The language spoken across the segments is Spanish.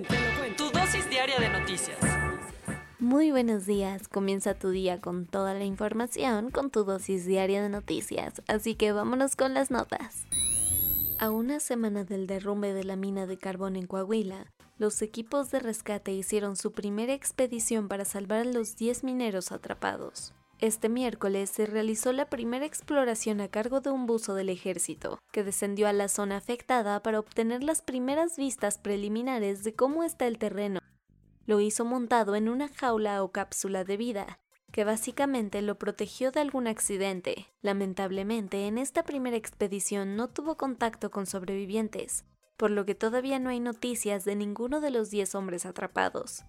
Cuento, te lo cuento. Tu dosis diaria de noticias. Muy buenos días, comienza tu día con toda la información con tu dosis diaria de noticias, así que vámonos con las notas. A una semana del derrumbe de la mina de carbón en Coahuila, los equipos de rescate hicieron su primera expedición para salvar a los 10 mineros atrapados. Este miércoles se realizó la primera exploración a cargo de un buzo del ejército, que descendió a la zona afectada para obtener las primeras vistas preliminares de cómo está el terreno. Lo hizo montado en una jaula o cápsula de vida, que básicamente lo protegió de algún accidente. Lamentablemente, en esta primera expedición no tuvo contacto con sobrevivientes, por lo que todavía no hay noticias de ninguno de los 10 hombres atrapados.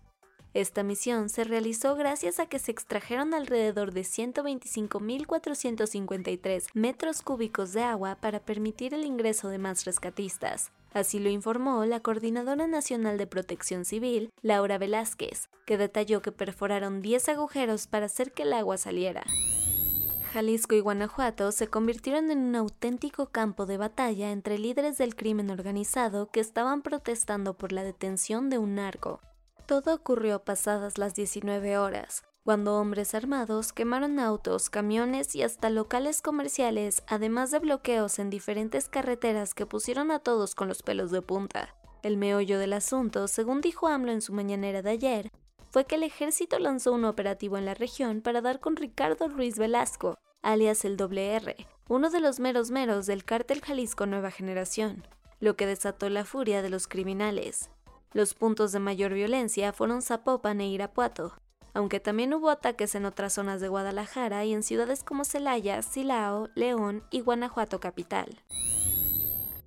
Esta misión se realizó gracias a que se extrajeron alrededor de 125.453 metros cúbicos de agua para permitir el ingreso de más rescatistas. Así lo informó la Coordinadora Nacional de Protección Civil, Laura Velázquez, que detalló que perforaron 10 agujeros para hacer que el agua saliera. Jalisco y Guanajuato se convirtieron en un auténtico campo de batalla entre líderes del crimen organizado que estaban protestando por la detención de un narco. Todo ocurrió pasadas las 19 horas, cuando hombres armados quemaron autos, camiones y hasta locales comerciales, además de bloqueos en diferentes carreteras que pusieron a todos con los pelos de punta. El meollo del asunto, según dijo AMLO en su mañanera de ayer, fue que el ejército lanzó un operativo en la región para dar con Ricardo Ruiz Velasco, alias el WR, uno de los meros meros del cártel Jalisco Nueva Generación, lo que desató la furia de los criminales. Los puntos de mayor violencia fueron Zapopan e Irapuato, aunque también hubo ataques en otras zonas de Guadalajara y en ciudades como Celaya, Silao, León y Guanajuato capital.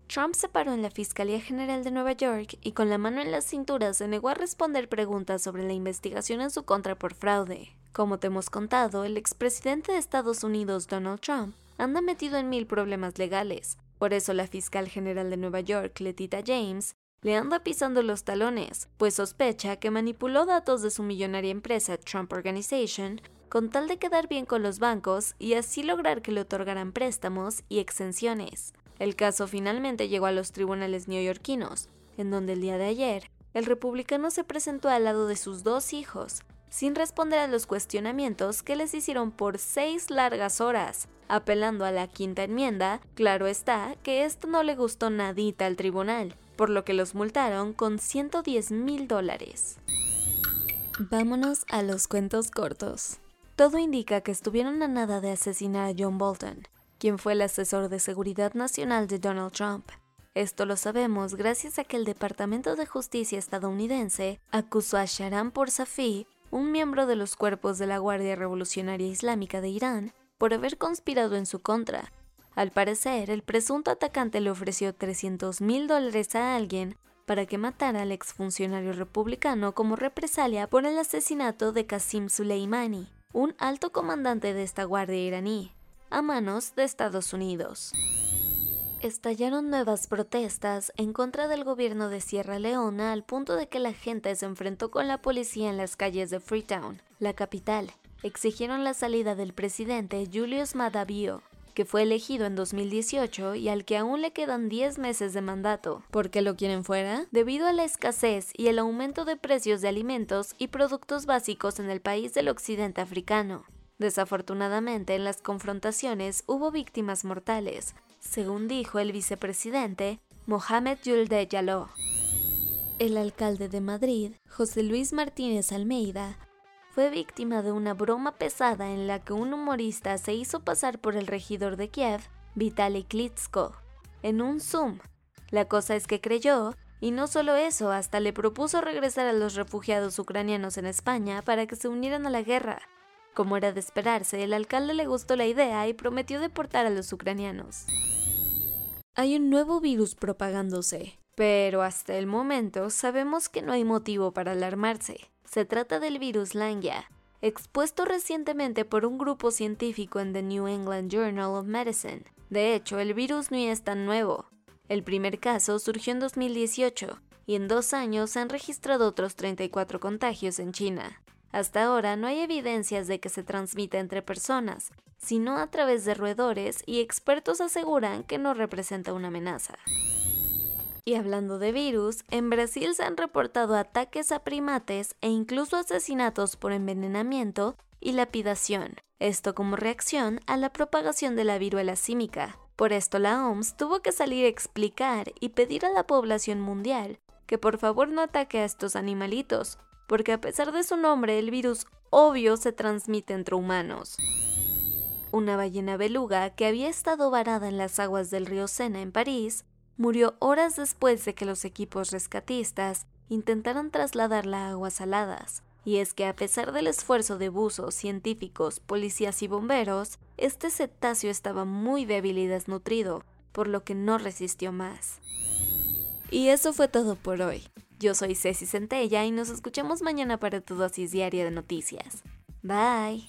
Trump se paró en la Fiscalía General de Nueva York y con la mano en la cintura se negó a responder preguntas sobre la investigación en su contra por fraude. Como te hemos contado, el expresidente de Estados Unidos, Donald Trump, anda metido en mil problemas legales. Por eso la fiscal general de Nueva York, Letita James, le anda pisando los talones, pues sospecha que manipuló datos de su millonaria empresa Trump Organization con tal de quedar bien con los bancos y así lograr que le otorgaran préstamos y exenciones. El caso finalmente llegó a los tribunales neoyorquinos, en donde el día de ayer el republicano se presentó al lado de sus dos hijos, sin responder a los cuestionamientos que les hicieron por seis largas horas, apelando a la quinta enmienda, claro está que esto no le gustó nadita al tribunal, por lo que los multaron con 110 mil dólares. Vámonos a los cuentos cortos. Todo indica que estuvieron a nada de asesinar a John Bolton, quien fue el asesor de seguridad nacional de Donald Trump. Esto lo sabemos gracias a que el Departamento de Justicia estadounidense acusó a Sharam Porsafi, un miembro de los cuerpos de la Guardia Revolucionaria Islámica de Irán, por haber conspirado en su contra, al parecer, el presunto atacante le ofreció 300 mil dólares a alguien para que matara al exfuncionario republicano como represalia por el asesinato de Qasim Soleimani, un alto comandante de esta guardia iraní, a manos de Estados Unidos. Estallaron nuevas protestas en contra del gobierno de Sierra Leona al punto de que la gente se enfrentó con la policía en las calles de Freetown, la capital. Exigieron la salida del presidente Julius Maada Bio, que fue elegido en 2018 y al que aún le quedan 10 meses de mandato. ¿Por qué lo quieren fuera? Debido a la escasez y el aumento de precios de alimentos y productos básicos en el país del occidente africano. Desafortunadamente, en las confrontaciones hubo víctimas mortales, según dijo el vicepresidente Mohamed Yulde Yaló. El alcalde de Madrid, José Luis Martínez Almeida, fue víctima de una broma pesada en la que un humorista se hizo pasar por el regidor de Kiev, Vitaly Klitschko, en un Zoom. La cosa es que creyó, y no solo eso, hasta le propuso regresar a los refugiados ucranianos en España para que se unieran a la guerra. Como era de esperarse, el alcalde le gustó la idea y prometió deportar a los ucranianos. Hay un nuevo virus propagándose, pero hasta el momento sabemos que no hay motivo para alarmarse. Se trata del virus Langia, expuesto recientemente por un grupo científico en The New England Journal of Medicine. De hecho, el virus no es tan nuevo. El primer caso surgió en 2018 y en dos años se han registrado otros 34 contagios en China. Hasta ahora no hay evidencias de que se transmita entre personas, sino a través de roedores y expertos aseguran que no representa una amenaza. Y hablando de virus, en Brasil se han reportado ataques a primates e incluso asesinatos por envenenamiento y lapidación, esto como reacción a la propagación de la viruela símica. Por esto la OMS tuvo que salir a explicar y pedir a la población mundial que por favor no ataque a estos animalitos, porque a pesar de su nombre el virus obvio se transmite entre humanos. Una ballena beluga que había estado varada en las aguas del río Sena en París murió horas después de que los equipos rescatistas intentaran trasladarla a aguas saladas. Y es que a pesar del esfuerzo de buzos, científicos, policías y bomberos, este cetáceo estaba muy débil y desnutrido, por lo que no resistió más. Y eso fue todo por hoy. Yo soy Ceci Centella y nos escuchamos mañana para tu dosis diaria de noticias. Bye.